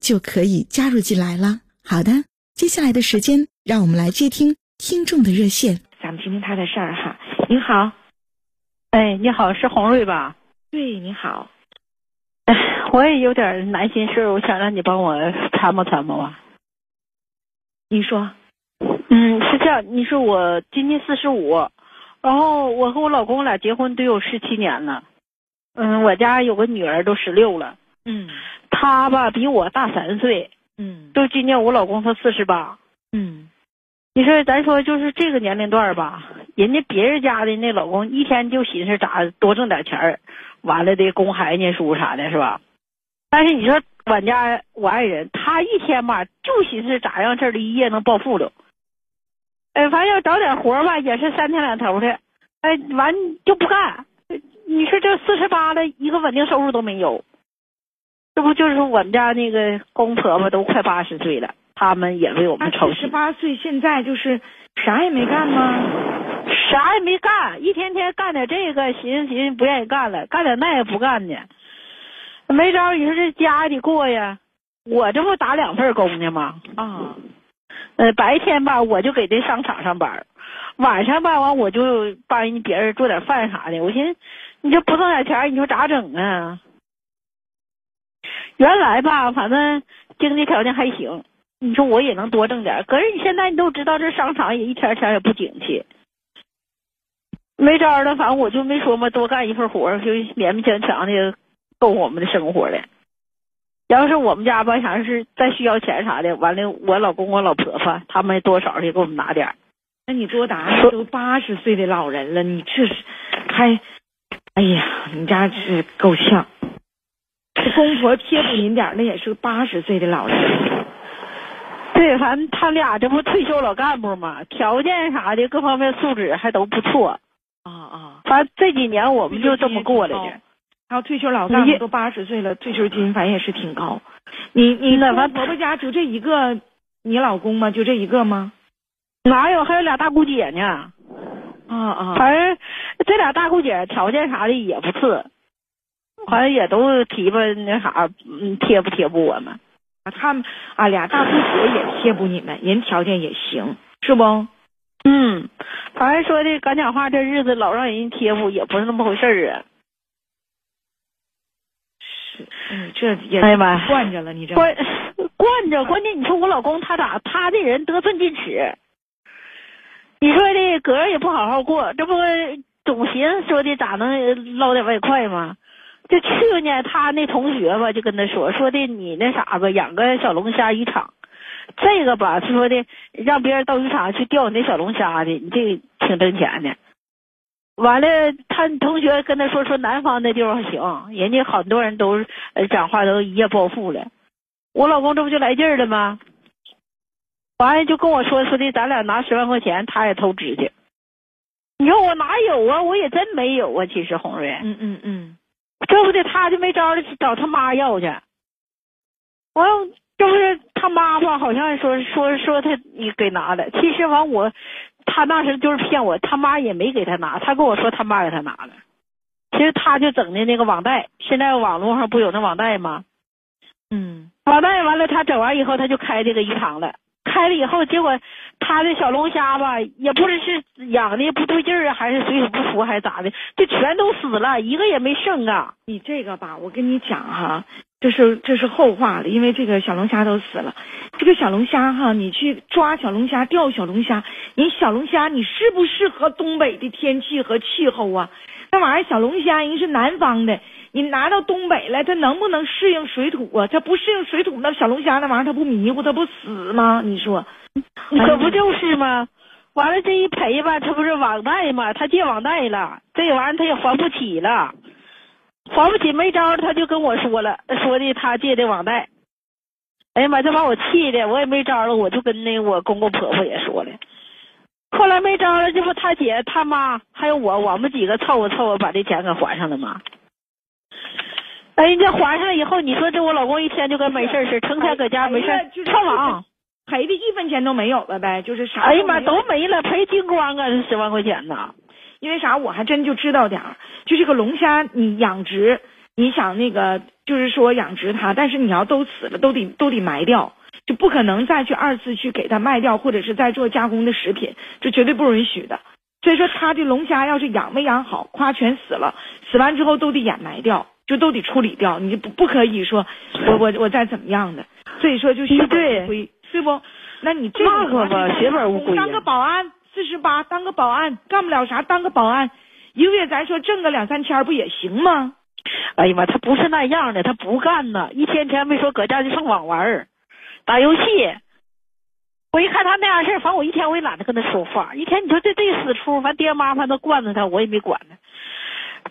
就可以加入进来了。好的，接下来的时间，让我们来接听听众的热线。咱们听听他的事儿哈。您好，哎，你好，是洪瑞吧？对，你好。哎，我也有点难心事我想让你帮我参谋参谋啊。你说，嗯，是这样，你说我今年四十五，然后我和我老公俩结婚都有十七年了。嗯，我家有个女儿都十六了。嗯。他吧比我大三岁，嗯，就今年我老公他四十八，嗯，你说咱说就是这个年龄段吧，人家别人家的那老公一天就寻思咋多挣点钱儿，完了的供孩子念书啥的，是吧？但是你说俺家我爱人，他一天吧就寻思咋样这儿的一夜能暴富了，哎，反正要找点活吧，也是三天两头的，哎，完就不干。你说这四十八了，一个稳定收入都没有。这不就是我们家那个公婆婆都快八十岁了，他们也为我们操心。十八岁现在就是啥也没干吗？啥也没干，一天天干点这个，寻思寻思不愿意干了，干点那也不干呢。没招，你说这家也得过呀。我这不打两份工呢吗？啊，呃，白天吧我就给这商场上班，晚上吧完我就帮人别人做点饭啥的。我寻思，你这不挣点钱，你说咋整啊？原来吧，反正经济条件还行，你说我也能多挣点。可是你现在你都知道，这商场也一天天也不景气，没招了。反正我就没说嘛，多干一份活就勉勉强强的够我们的生活了。要是我们家吧，想是再需要钱啥的，完了我老公我老婆婆他们多少也给我们拿点。那你多大？都八十岁的老人了，你这是还？哎呀，你家是够呛。公婆贴补您点那也是八十岁的老人。对，反正他俩这不退休老干部嘛，条件啥的各方面素质还都不错。啊啊！反正这几年我们就这么过来的。还有退休老干部都八十岁了，退休金反正也是挺高。你你那完婆婆家就这一个，你老公吗？就这一个吗？哪有？还有俩大姑姐呢。啊啊！反正这俩大姑姐条件啥的也不次。好像也都提拔那啥，嗯，贴不贴补我们？啊，他们啊，俩大姑姐也贴补你们，人条件也行，是不？嗯，反正说的敢讲话，这日子老让人贴补也不是那么回事儿啊。是，嗯，这也哎呀妈，惯着了你这。惯惯着，关键你说我老公他咋，他这人得寸进尺。你说的哥也不好好过，这不总寻思说的咋能捞点外快吗？就去年他那同学吧，就跟他说说的你那啥吧，养个小龙虾渔场，这个吧，他说的让别人到渔场去钓你那小龙虾的，你这挺挣钱的。完了，他同学跟他说说南方那地方行，人家很多人都讲话都一夜暴富了。我老公这不就来劲儿了吗？完了就跟我说说的，咱俩拿十万块钱，他也投资去。你说我哪有啊？我也真没有啊。其实红瑞，嗯嗯嗯。这不得他就没招了，找他妈要去。完，这不是他妈吧？好像说说说他你给拿了。其实完我，他当时就是骗我，他妈也没给他拿。他跟我说他妈给他拿了。其实他就整的那个网贷，现在网络上不有那网贷吗？嗯，网贷完了，他整完以后，他就开这个鱼塘了。开了以后，结果他的小龙虾吧，也不知是养的不对劲儿啊，还是水土不服，还是咋的，就全都死了，一个也没剩啊。你这个吧，我跟你讲哈，这是这是后话了，因为这个小龙虾都死了。这个小龙虾哈，你去抓小龙虾、钓小龙虾，你小龙虾你适不适合东北的天气和气候啊？那玩意儿小龙虾人是南方的，你拿到东北来，它能不能适应水土啊？它不适应水土，那小龙虾那玩意儿它不迷糊，它不死吗？你说，可不就是吗？完了这一赔吧，他不是网贷吗？他借网贷了，这玩意儿他也还不起了，还不起没招，他就跟我说了，说的他借的网贷。哎呀妈，这把我气的，我也没招了，我就跟那我公公婆婆也说了。后来没招了，这不他姐他妈还有我，我们几个凑合凑合把这钱给还上了吗？哎，人家还上了以后，你说这我老公一天就跟没事似的，成天搁家没事上网，赔的一分钱都没有了呗，就是啥？哎呀妈，都没了，赔精光啊！这十万块钱呢？因为啥？我还真就知道点儿，就这个龙虾，你养殖，你想那个，就是说养殖它，但是你要都死了，都得都得埋掉。就不可能再去二次去给它卖掉，或者是再做加工的食品，这绝对不允许的。所以说，它这龙虾要是养没养好，夸全死了，死完之后都得掩埋掉，就都得处理掉。你不不可以说我我我再怎么样的。所以说就血本无归，对不？那你这那可吧，血本无归。当个保安四十八，当个保安干不了啥，当个保安一个月咱说挣个两三千不也行吗？哎呀妈，他不是那样的，他不干呢，一天天没说搁家就上网玩儿。打游戏，我一看他那样事儿，反正我一天我也懒得跟他说话。一天你说这这死出，反正爹妈反正惯着他，我也没管他。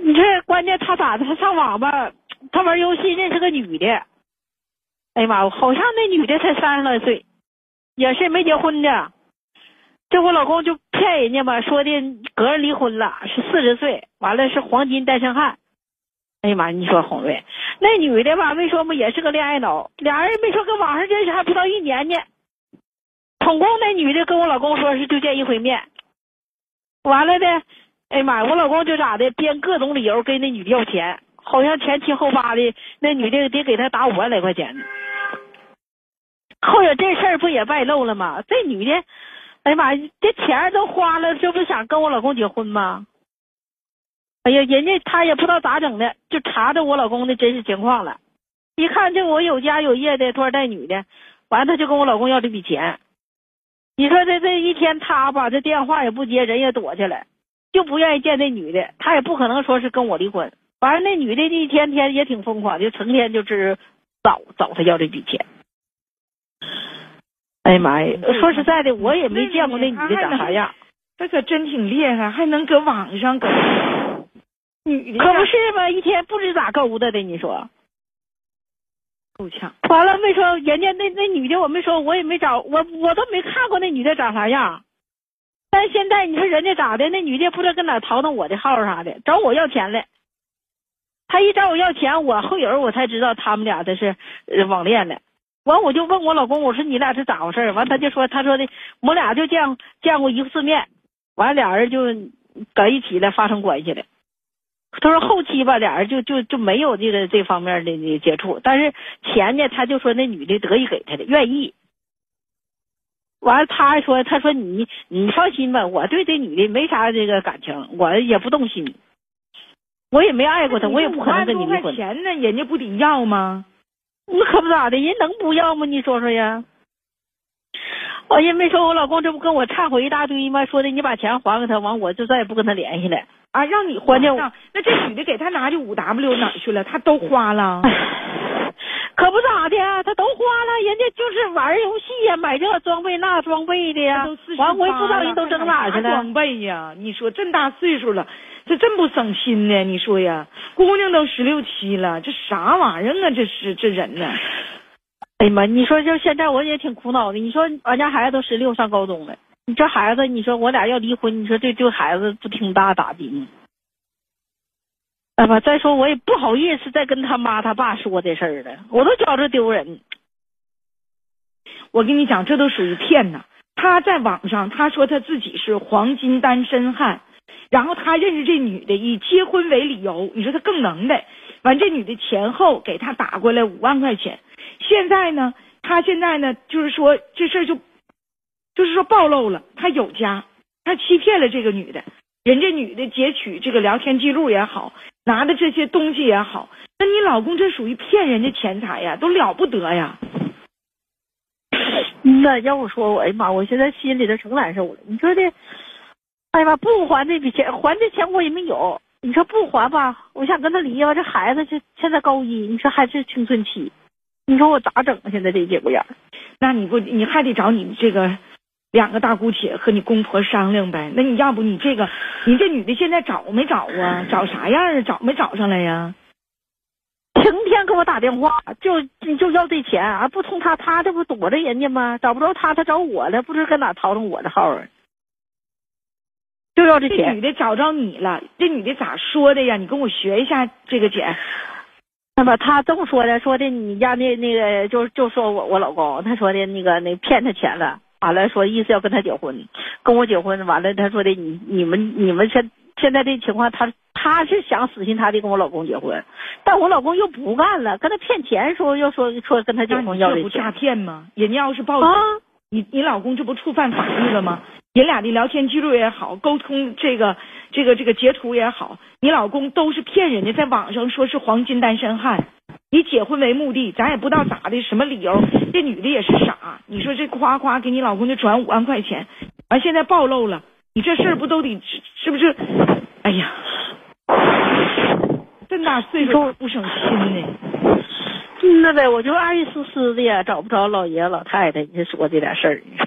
你这关键他咋的？他上网吧，他玩游戏认识个女的。哎呀妈，好像那女的才三十来岁，也是没结婚的。这我老公就骗人家嘛，说的隔人离婚了，是四十岁，完了是黄金单身汉。哎呀妈，你说红瑞，那女的吧，没说嘛，也是个恋爱脑，俩人没说搁网上认识还不到一年呢。总共那女的跟我老公说是就见一回面，完了的，哎呀妈呀，我老公就咋的，编各种理由跟那女的要钱，好像前七后八的，那女的得给他打五万来块钱呢。后来这事儿不也败露了吗？这女的，哎呀妈呀，这钱都花了，这不想跟我老公结婚吗？哎呀，人家他也不知道咋整的，就查着我老公的真实情况了。一看这我有家有业的，拖带女的，完了他就跟我老公要这笔钱。你说这这一天他吧，这电话也不接，人也躲起来，就不愿意见那女的。他也不可能说是跟我离婚。完了那女的一天天也挺疯狂，就成天就是找找他要这笔钱。哎呀妈呀！说实在的，我也没见过那女的长啥样。她可真挺厉害，还能搁网上搁。女的可不是吗？一天不知咋勾搭的，你说够呛。完了没说人家那那女的，我没说，我也没找我我都没看过那女的长啥样。但现在你说人家咋的？那女的不知道跟哪淘弄我的号啥的，找我要钱来。他一找我要钱，我后人我才知道他们俩这是网恋了。完我就问我老公，我说你俩是咋回事？完他就说，他说的我俩就见见过一次面，完俩人就搁一起了，发生关系了。他说后期吧，俩人就就就没有这个这方面的那接触，但是钱呢，他就说那女的得意给他的，愿意。完了，他还说，他说你你放心吧，我对这女的没啥这个感情，我也不动心，我也没爱过她，我也不可能跟你离婚。钱呢，人家不得要吗？那可不咋的，人能不要吗？你说说呀。我也没说，我老公这不跟我忏悔一大堆吗？说的你把钱还给他，完我就再也不跟他联系了。啊，让你还的，那这女的给他拿的五 W 哪去了？他都花了，可不咋的，他都花了，人家就是玩游戏呀，买这装备那装备的呀。完我也不知道人都整哪去了。装备呀，你说这么大岁数了，这真不省心呢？你说呀，姑娘都十六七了，这啥玩意儿啊？这是这人呢？哎呀妈，你说就现在我也挺苦恼的。你说俺家孩子都十六上高中了。你这孩子，你说我俩要离婚，你说对对孩子不挺大打击吗？哎吧，再说我也不好意思再跟他妈他爸说这事儿了，我都觉着丢人。我跟你讲，这都属于骗呐！他在网上他说他自己是黄金单身汉，然后他认识这女的以结婚为理由，你说他更能耐。完，这女的前后给他打过来五万块钱，现在呢，他现在呢，就是说这事儿就。就是说暴露了，他有家，他欺骗了这个女的，人家女的截取这个聊天记录也好，拿的这些东西也好，那你老公这属于骗人家钱财呀，都了不得呀！那要我说，我哎呀妈，我现在心里头成难受了。你说这，哎呀妈，不还这笔钱，还这钱我也没有。你说不还吧，我想跟他离吧。这孩子这现在高一，你说还是青春期，你说我咋整啊？现在这节骨眼儿，那你不你还得找你这个两个大姑姐和你公婆商量呗。那你要不你这个你这女的现在找没找啊？找啥样啊？找没找上来呀？成天给我打电话，就就要这钱啊！不通他，他这不躲着人家吗？找不着他，他找我了，不知道搁哪掏上我的号啊！就要这这女。的找着你了，这女的咋说的呀？你跟我学一下这个姐。那么他这么说的，说的你家那那个就就说我我老公，他说的那个那骗他钱了，完了说意思要跟他结婚，跟我结婚，完了他说的你你们你们现现在这情况，他他是想死心塌地跟我老公结婚，但我老公又不干了，跟他骗钱说要说说跟他结婚要这不诈骗吗？人家要是报警，啊，你你老公这不触犯法律了吗？人俩的聊天记录也好，沟通这个这个这个截图也好，你老公都是骗人家，在网上说是黄金单身汉，以结婚为目的，咱也不知道咋的，什么理由？这女的也是傻，你说这夸夸给你老公就转五万块钱，完现在暴露了，你这事儿不都得是是不是？哎呀，这么大岁数不省心呢？嗯那呗，我就爱意思思的呀，找不着老爷老太太，你说这点事儿，你说。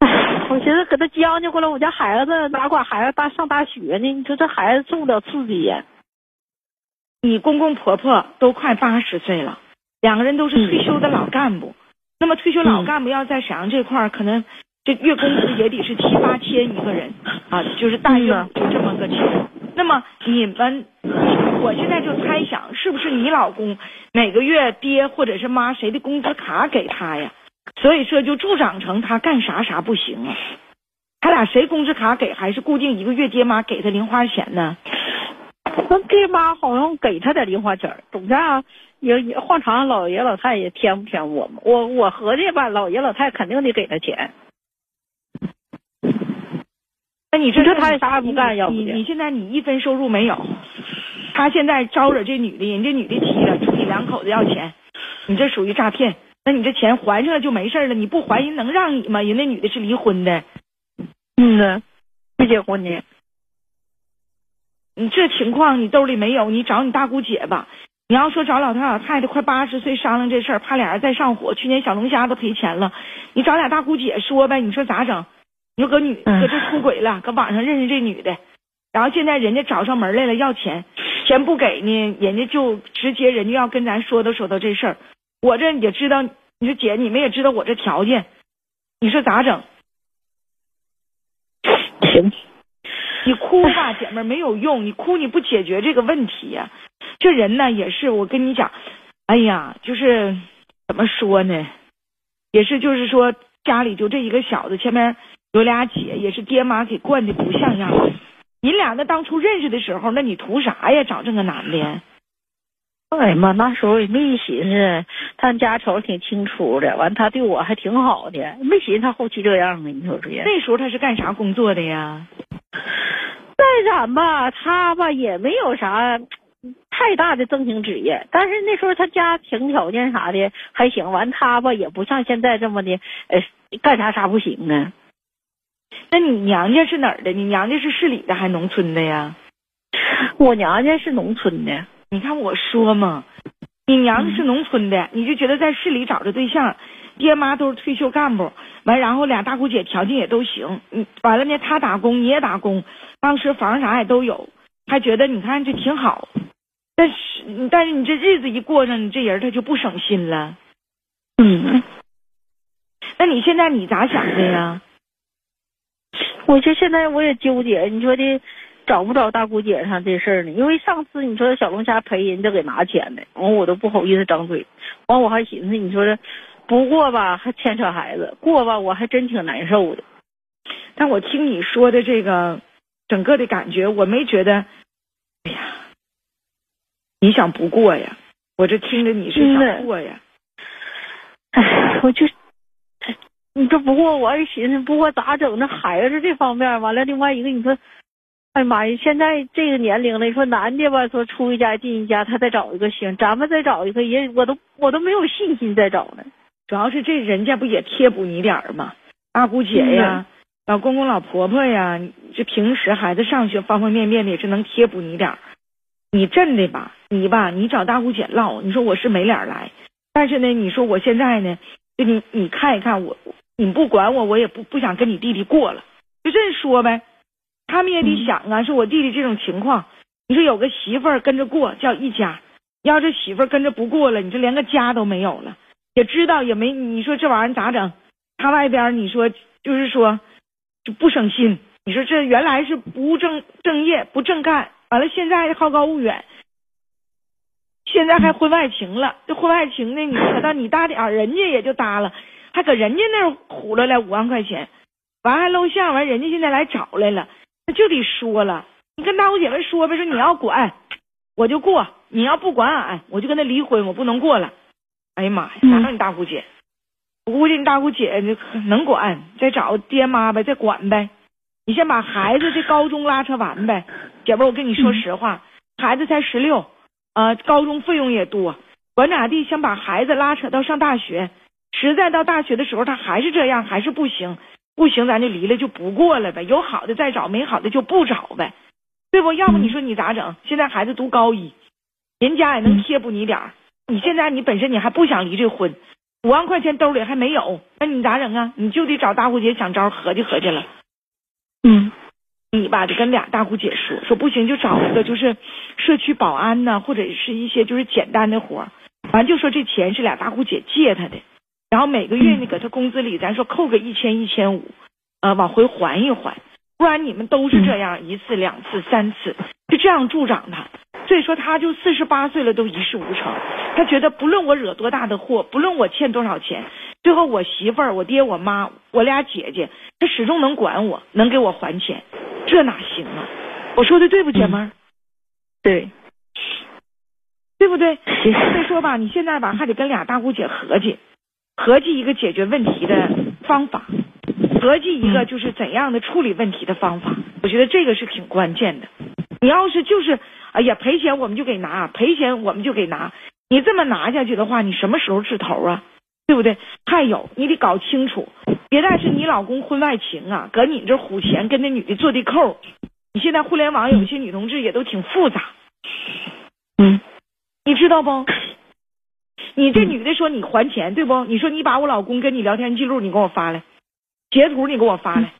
唉，我寻思搁他将就过来，我家孩子哪管孩子大上大学呢？你说这孩子受不了刺激呀？你公公婆婆都快八十岁了，两个人都是退休的老干部。那么退休老干部要在沈阳这块儿，可能这月工资也得是七八千一个人啊，就是大约嗯就这么个钱。那么你们，我现在就猜想，是不是你老公每个月爹或者是妈谁的工资卡给他呀？所以说就助长成他干啥啥不行啊？他俩谁工资卡给，还是固定一个月爹妈给他零花钱呢？那爹妈好像给他点零花钱儿，总价也也换常老爷老太也添不添我们？我我合计吧，老爷老太肯定得给他钱。那你说他也啥也不干你要不你你现在你一分收入没有，他现在招惹这女的，人这女的急了，冲你两口子要钱，你这属于诈骗。那你这钱还上了就没事了，你不还人能让你吗？人那女的是离婚的，嗯呢，没结婚呢。你这情况你兜里没有，你找你大姑姐吧。你要说找老头老太太快八十岁商量这事儿，怕俩人再上火，去年小龙虾都赔钱了，你找俩大姑姐说呗，你说咋整？你说搁女嗯搁这出轨了，搁网上认识这女的，然后现在人家找上门来了要钱，钱不给呢，人家就直接人家要跟咱说道说道这事儿。我这也知道，你说姐你们也知道我这条件，你说咋整？行，你哭吧，姐妹儿没有用，你哭你不解决这个问题呀、这人呢也是，我跟你讲，哎呀，就是怎么说呢，也是就是说家里就这一个小子，前面有俩姐，也是爹妈给惯的不像样。你俩那当初认识的时候，那你图啥呀？找这个男的呀？哎呀妈，那时候也没寻思，他家瞅着挺清楚的，完他对我还挺好的，没寻思他后期这样啊。你说这那时候他是干啥工作的呀？再咱吧，他吧也没有啥太大的正经职业，但是那时候他家庭条件啥的还行，完他吧也不像现在这么的，呃，干啥啥不行啊。那你娘家是哪儿的？你娘家是市里的还是农村的呀？我娘家是农村的，你看我说嘛，你娘家是农村的，你就觉得在市里找着对象，爹妈都是退休干部，完然后俩大姑姐条件也都行，嗯，完了呢，他打工你也打工，当时房啥也都有，还觉得你看这挺好，但是但是你这日子一过上，你这人他就不省心了。嗯，那你现在你咋想的呀？我就现在我也纠结，你说的找不着大姑姐上这事儿呢？因为上次你说小龙虾赔人家给拿钱的，完我都不好意思张嘴，完我还寻思你说这不过吧还牵扯孩子，过吧我还真挺难受的。但我听你说的这个整个的感觉，我没觉得，哎呀，你想不过呀？我这听着你是嗯想过呀。哎，我就，哎你这不过我还寻思，不过咋整？那孩子这方面，完了另外一个，你说，哎呀妈呀，现在这个年龄了，你说男的吧，说出一家进一家，他再找一个行，咱们再找一个也，我都我都没有信心再找呢。主要是这人家不也贴补你点儿吗？大姑姐呀，老公公老婆婆呀，这平时孩子上学方方面面的也是能贴补你点儿。你真的吧，你吧，你找大姑姐唠，你说我是没脸来，但是呢，你说我现在呢，就你你看一看我，你不管我，我也不不想跟你弟弟过了，就这说呗。他们也得想啊，说我弟弟这种情况，你说有个媳妇儿跟着过叫一家，要这媳妇儿跟着不过了，你这连个家都没有了。也知道也没，你说这玩意儿咋整？他外边你说就是说就不省心，你说这原来是不务正正业不正干，完了现在好高骛远，现在还婚外情了。这婚外情呢，你可到你大点儿，人家也就搭了，还搁人家那儿唬了来五万块钱，完还露相，完人家现在来找来了。那就得说了，你跟大姑姐们说呗，说你要管，我就过；你要不管俺，我就跟他离婚，我不能过了。哎呀妈呀，哪有你大姑姐？我估计你大姑姐能管，再找爹妈呗，再管呗。你先把孩子这高中拉扯完呗。姐夫，我跟你说实话，孩子才十六，呃，高中费用也多，管咋地？先把孩子拉扯到上大学，实在到大学的时候他还是这样，还是不行。不行，咱就离了，就不过了呗。有好的再找，没好的就不找呗，对不？要不你说你咋整？现在孩子读高一，人家也能贴补你点儿。你现在你本身你还不想离这婚，五万块钱兜里还没有，那你咋整啊？你就得找大姑姐想招合计合计了。嗯，你吧就跟俩大姑姐说说，不行就找一个就是社区保安呐，或者是一些就是简单的活儿。完就说这钱是俩大姑姐借他的。然后每个月呢，搁他工资里，咱说扣个一千一千五，呃，往回还一还，不然你们都是这样一次两次三次，就这样助长他。所以说，他就四十八岁了都一事无成。他觉得不论我惹多大的祸，不论我欠多少钱，最后我媳妇儿、我爹、我妈、我俩姐姐，他始终能管我，能给我还钱，这哪行啊？我说的对不，姐们儿？对，对不对？所以说吧，你现在吧还得跟俩大姑姐合计。合计一个解决问题的方法，合计一个就是怎样的处理问题的方法，我觉得这个是挺关键的。你要是就是哎呀赔钱我们就给拿，赔钱我们就给拿，你这么拿下去的话，你什么时候是头啊？对不对？还有你得搞清楚，别再是你老公婚外情啊，搁你这虎钱跟那女的做地扣。你现在互联网有些女同志也都挺复杂，嗯，你知道不？你这女的说你还钱对不？你说你把我老公跟你聊天记录你给我发来，截图你给我发来，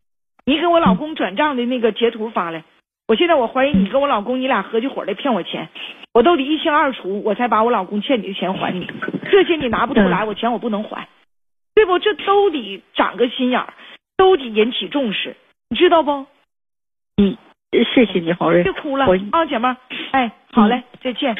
你给我老公转账的那个截图发来。我现在我怀疑你跟我老公你俩合起伙来骗我钱，我都得一清二楚，我才把我老公欠你的钱还你。这些你拿不出来，我钱我不能还，对不？这都得长个心眼儿，都得引起重视，你知道不？嗯，谢谢你，好瑞。别哭了啊，姐妹儿。哎，好嘞，再见。